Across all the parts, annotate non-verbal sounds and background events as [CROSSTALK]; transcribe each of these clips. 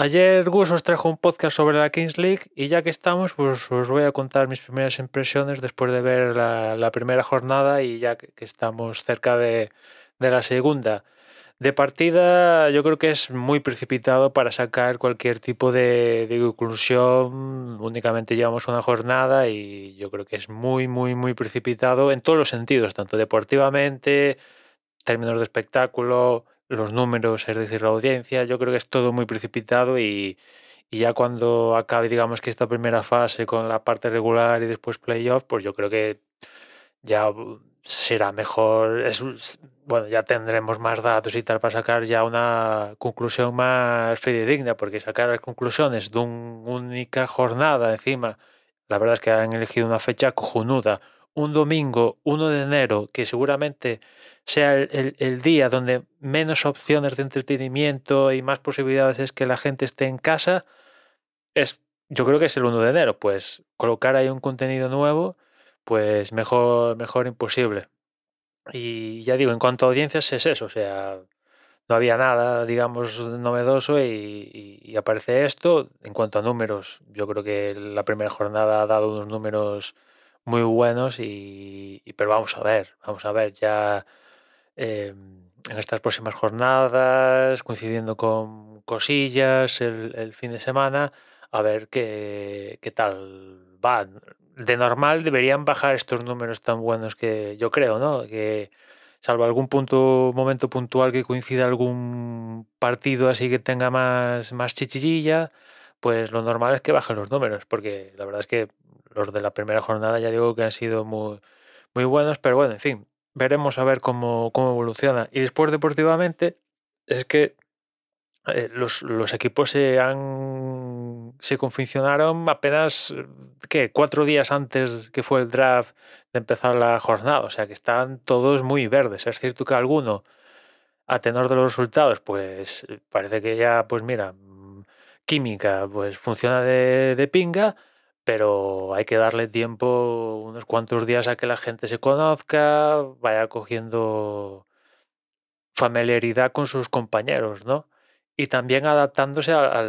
Ayer Gus os trajo un podcast sobre la Kings League y ya que estamos, pues os voy a contar mis primeras impresiones después de ver la, primera jornada y ya que, estamos cerca de, la segunda. De partida yo creo que es muy precipitado para sacar cualquier tipo de, de, conclusión. Únicamente llevamos una jornada y yo creo que es muy, muy, muy precipitado en todos los sentidos, tanto deportivamente, términos de espectáculo, los números, es decir, la audiencia, yo creo que es todo muy precipitado y, ya cuando acabe, digamos que esta primera fase con la parte regular y después playoff, pues yo creo que ya será mejor, es, bueno, ya tendremos más datos y tal para sacar ya una conclusión más fidedigna, porque sacar las conclusiones de una única jornada encima, la verdad es que han elegido una fecha cojonuda, un domingo 1 de enero, que seguramente sea el, día donde menos opciones de entretenimiento y más posibilidades es que la gente esté en casa, es, yo creo que es el 1 de enero. Pues colocar ahí un contenido nuevo, pues mejor, mejor imposible. Y ya digo, en cuanto a audiencias es eso, o sea, no había nada, digamos, novedoso y, aparece esto. En cuanto a números, yo creo que la primera jornada ha dado unos números muy buenos y, pero vamos a ver, vamos a ver, ya em, en estas próximas jornadas, coincidiendo con cosillas el, fin de semana, a ver qué, qué tal va. De normal deberían bajar estos números tan buenos que yo creo, ¿no? Que salvo algún punto, momento puntual que coincida algún partido así que tenga más, más chichillilla, pues lo normal es que bajen los números, porque la verdad es que los de la primera jornada ya digo que han sido muy, muy buenos, pero bueno, en fin, veremos a ver cómo, cómo evoluciona. Y después deportivamente es que eh, los, los, equipos se han se apenas ¿qué? cuatro días antes que fue el draft de empezar la jornada, o sea que están todos muy verdes. Es cierto que alguno, a tenor de los resultados, pues parece que ya, pues mira, química, pues funciona de, pinga, pero hay que darle tiempo, unos cuantos días a que la gente se conozca, vaya cogiendo familiaridad con sus compañeros, ¿no? Y también adaptándose a,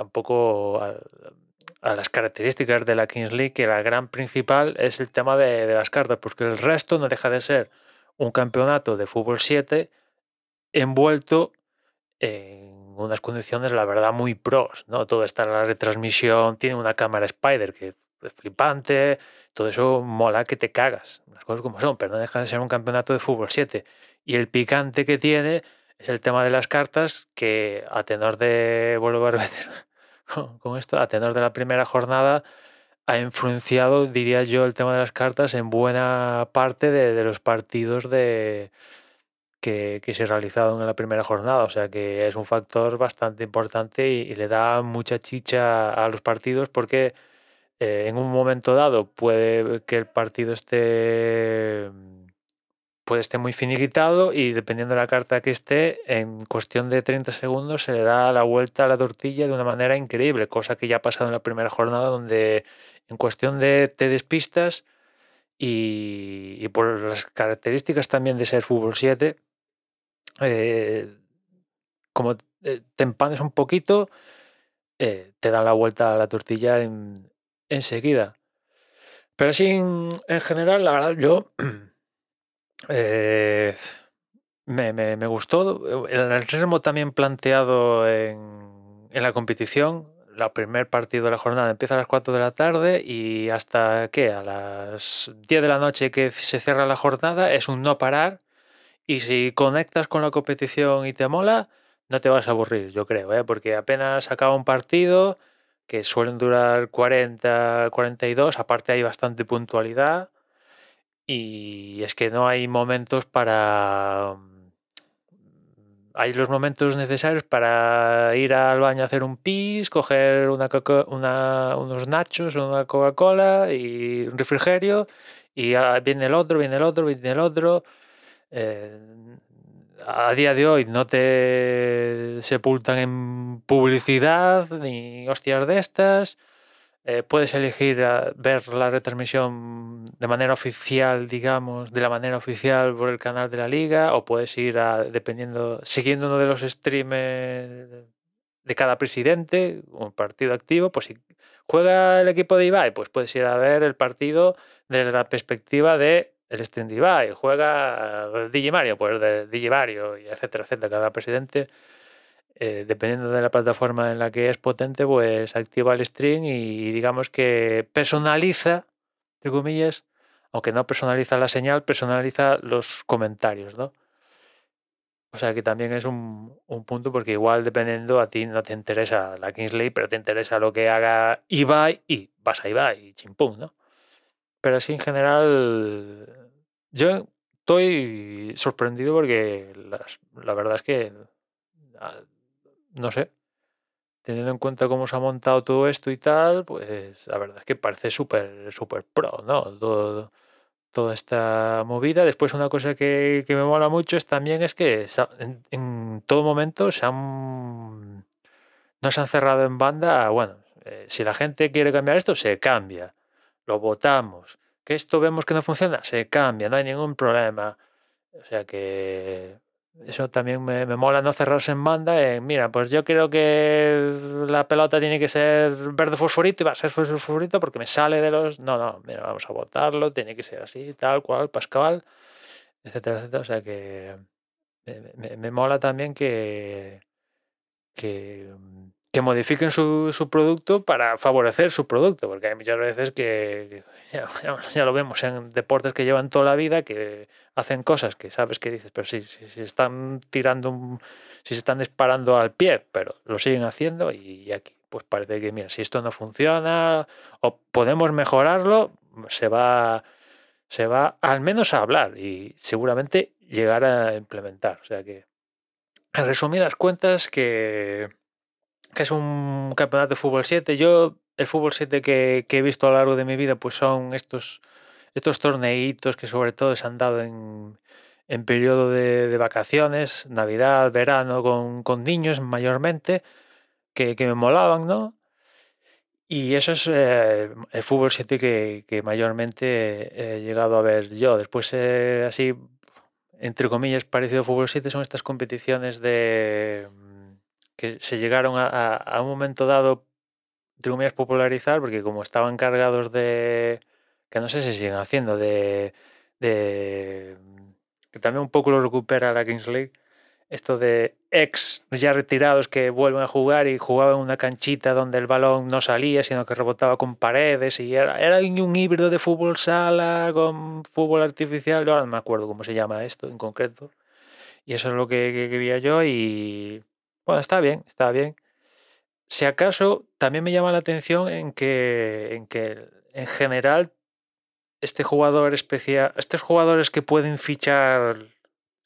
un poco a, las características de la Kings League, que la gran principal es el tema de, de las cartas, porque el resto no deja de ser un campeonato de fútbol 7 envuelto en unas condiciones, la verdad, muy pros, ¿no? Todo está en la retransmisión, tiene una cámara Spider que es flipante, todo eso mola que te cagas, las cosas como son, pero no deja de ser un campeonato de fútbol 7. Y el picante que tiene es el tema de las cartas, que a tenor de, [LAUGHS] vuelvo a repetir con, esto, a tenor de la primera jornada, ha influenciado, diría yo, el tema de las cartas en buena parte de los partidos de, que, se realizaron en la primera jornada. O sea que es un factor bastante importante y, le da mucha chicha a los partidos porque eh, en un momento dado puede que el partido esté puede estar muy finiquitado y dependiendo de la carta que esté, en cuestión de 30 segundos se le da la vuelta a la tortilla de una manera increíble, cosa que ya ha pasado en la primera jornada donde en cuestión de te despistas y, y por las características también de ser fútbol 7, eh, como eh, te empanes un poquito, eh, te dan la vuelta a la tortilla en, enseguida. Pero así en, general, la verdad, yo [CLEARS THROAT] me, me, gustó. El ritmo también planteado en, en la competición. El primer partido de la jornada empieza a las 4 de la tarde y hasta que a las 10 de la noche que se cierra la jornada es un no parar y si conectas con la competición y te mola, no te vas a aburrir, yo creo, ¿eh? porque apenas acaba un partido, que suelen durar 40, 42, aparte hay bastante puntualidad y es que no hay momentos para... Hay los momentos necesarios para ir al baño a hacer un pis, coger una, unos nachos, una Coca-Cola y un refrigerio y viene el otro, viene el otro, viene el otro. Eh, a día de hoy no te sepultan en publicidad ni hostias de estas. Eh, puedes elegir ver la retransmisión de manera oficial, digamos, de la manera oficial por el canal de la liga, o puedes ir a, dependiendo, siguiendo uno de los streamers de cada presidente, un partido activo, pues si juega el equipo de Ibai, pues puedes ir a ver el partido desde la perspectiva de el Ibai, juega Digimario, pues de Digimario, y etcétera, etcétera. Cada presidente, eh, dependiendo de la plataforma en la que es potente, pues activa el stream y digamos que personaliza, entre comillas, aunque no personaliza la señal, personaliza los comentarios, ¿no? O sea que también es un, un, punto porque igual dependiendo a ti no te interesa la Kingsley, pero te interesa lo que haga Ibai y vas a Ibai y chimpum, ¿no? Pero así en general yo estoy sorprendido porque las, la verdad es que ah, no sé, teniendo en cuenta cómo se ha montado todo esto y tal, pues la verdad es que parece súper, súper pro, ¿no? Todo, toda esta movida. Después una cosa que, me mola mucho es también es que en, en todo momento se han, no se han cerrado en banda. Bueno, eh, si la gente quiere cambiar esto, se cambia. Lo votamos. Que esto vemos que no funciona, se cambia, no hay ningún problema. O sea que eso también me, me, mola no cerrarse en banda. En, mira, pues yo creo que la pelota tiene que ser verde fosforito y va a ser fosforito porque me sale de los. No, no, mira, vamos a votarlo, tiene que ser así, tal cual, Pascal, etcétera, etcétera. O sea que me, me, me mola también que, que que modifiquen su, su, producto para favorecer su producto, porque hay muchas veces que, ya, ya, lo vemos en deportes que llevan toda la vida, que hacen cosas que sabes que dices, pero si, si, si están tirando, un, si se están disparando al pie, pero lo siguen haciendo y aquí pues parece que, mira, si esto no funciona o podemos mejorarlo, se va, se va al menos a hablar y seguramente llegar a implementar. O sea que, en resumidas cuentas, que que es un campeonato de fútbol 7. Yo, el fútbol 7 que, he visto a lo largo de mi vida, pues son estos, estos torneitos que sobre todo se han dado en, en periodo de, vacaciones, Navidad, verano, con, con niños mayormente, que, que, me molaban, ¿no? Y eso es eh, el fútbol 7 que, que, mayormente he llegado a ver yo. Después, eh, así, entre comillas, parecido a fútbol 7 son estas competiciones de que se llegaron a, a, a un momento dado, entre comillas, popularizar, porque como estaban cargados de, que no sé si siguen haciendo, de, de que también un poco lo recupera la Kings League, esto de ex ya retirados que vuelven a jugar y jugaban en una canchita donde el balón no salía, sino que rebotaba con paredes y era, era un híbrido de fútbol sala con fútbol artificial, ahora no me acuerdo cómo se llama esto en concreto. Y eso es lo que, que, que vi yo y bueno, está bien, está bien. Si acaso, también me llama la atención en que, en que en general este jugador especial, estos jugadores que pueden fichar,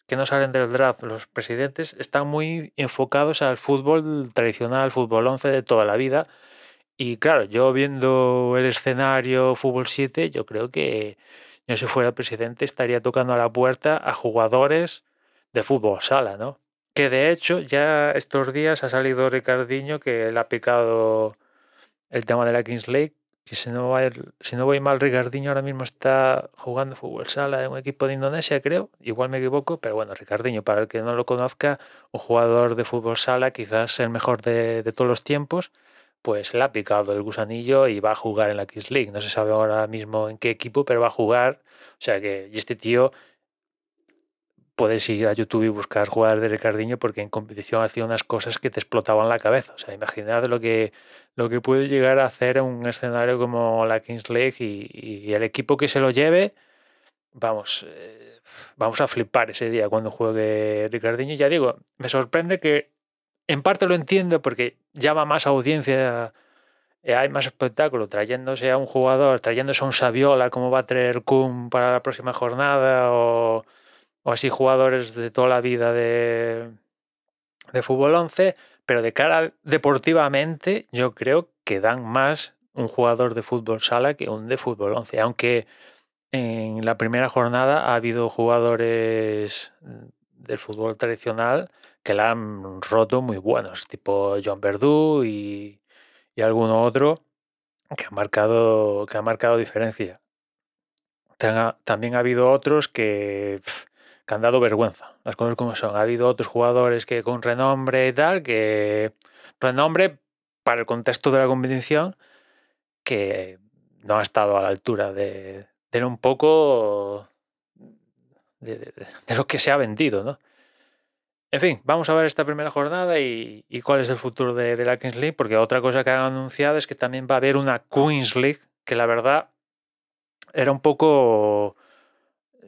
que no salen del draft, los presidentes, están muy enfocados al fútbol tradicional, fútbol 11 de toda la vida. Y claro, yo viendo el escenario Fútbol 7, yo creo que yo si fuera presidente estaría tocando a la puerta a jugadores de fútbol sala, ¿no? Que de hecho ya estos días ha salido Ricardiño que le ha picado el tema de la Kings League. Si no, si no voy mal, Ricardiño ahora mismo está jugando fútbol sala en un equipo de Indonesia, creo. Igual me equivoco, pero bueno, Ricardiño, para el que no lo conozca, un jugador de fútbol sala, quizás el mejor de, de todos los tiempos, pues le ha picado el gusanillo y va a jugar en la Kings League. No se sabe ahora mismo en qué equipo, pero va a jugar. O sea que, y este tío puedes ir a YouTube y buscar jugadores de Ricardiño porque en competición hacía unas cosas que te explotaban la cabeza. O sea, imaginad lo que, lo que puede llegar a hacer en un escenario como la Kings League y, y el equipo que se lo lleve, vamos, eh, vamos a flipar ese día cuando juegue Ricardiño. Ya digo, me sorprende que en parte lo entiendo porque llama más audiencia, eh, hay más espectáculo trayéndose a un jugador, trayéndose a un Saviola como va a traer Kuhn para la próxima jornada o o así jugadores de toda la vida de, de fútbol 11, pero de cara deportivamente yo creo que dan más un jugador de fútbol sala que un de fútbol 11, aunque en la primera jornada ha habido jugadores del fútbol tradicional que la han roto muy buenos, tipo John Verdú y, y alguno otro que ha marcado, que ha marcado diferencia. También ha habido otros que que han dado vergüenza, las cosas como son. Ha habido otros jugadores que con renombre y tal, que renombre para el contexto de la competición que no ha estado a la altura de, de un poco de, lo que se ha vendido, ¿no? En fin, vamos a ver esta primera jornada y, cuál es el futuro de, la Kings League, porque otra cosa que han anunciado es que también va a haber una Queens League, que la verdad era un poco...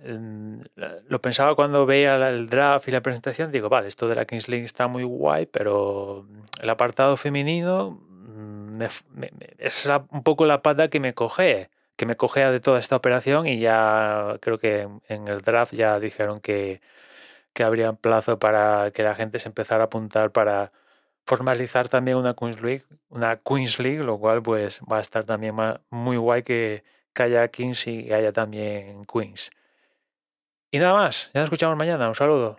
Lo pensaba cuando veía el draft y la presentación, digo, vale, esto de la Kings League está muy guay, pero el apartado femenino mm, es un poco la pata que me coge que me cogea de toda esta operación y ya creo que en el draft ya dijeron que, que habría plazo para que la gente se empezara a apuntar para formalizar también una Queens League, una Queens League, lo cual pues va a estar también muy guay que, que haya Kings y haya también Queens. Y nada más, ya nos escuchamos mañana, un saludo.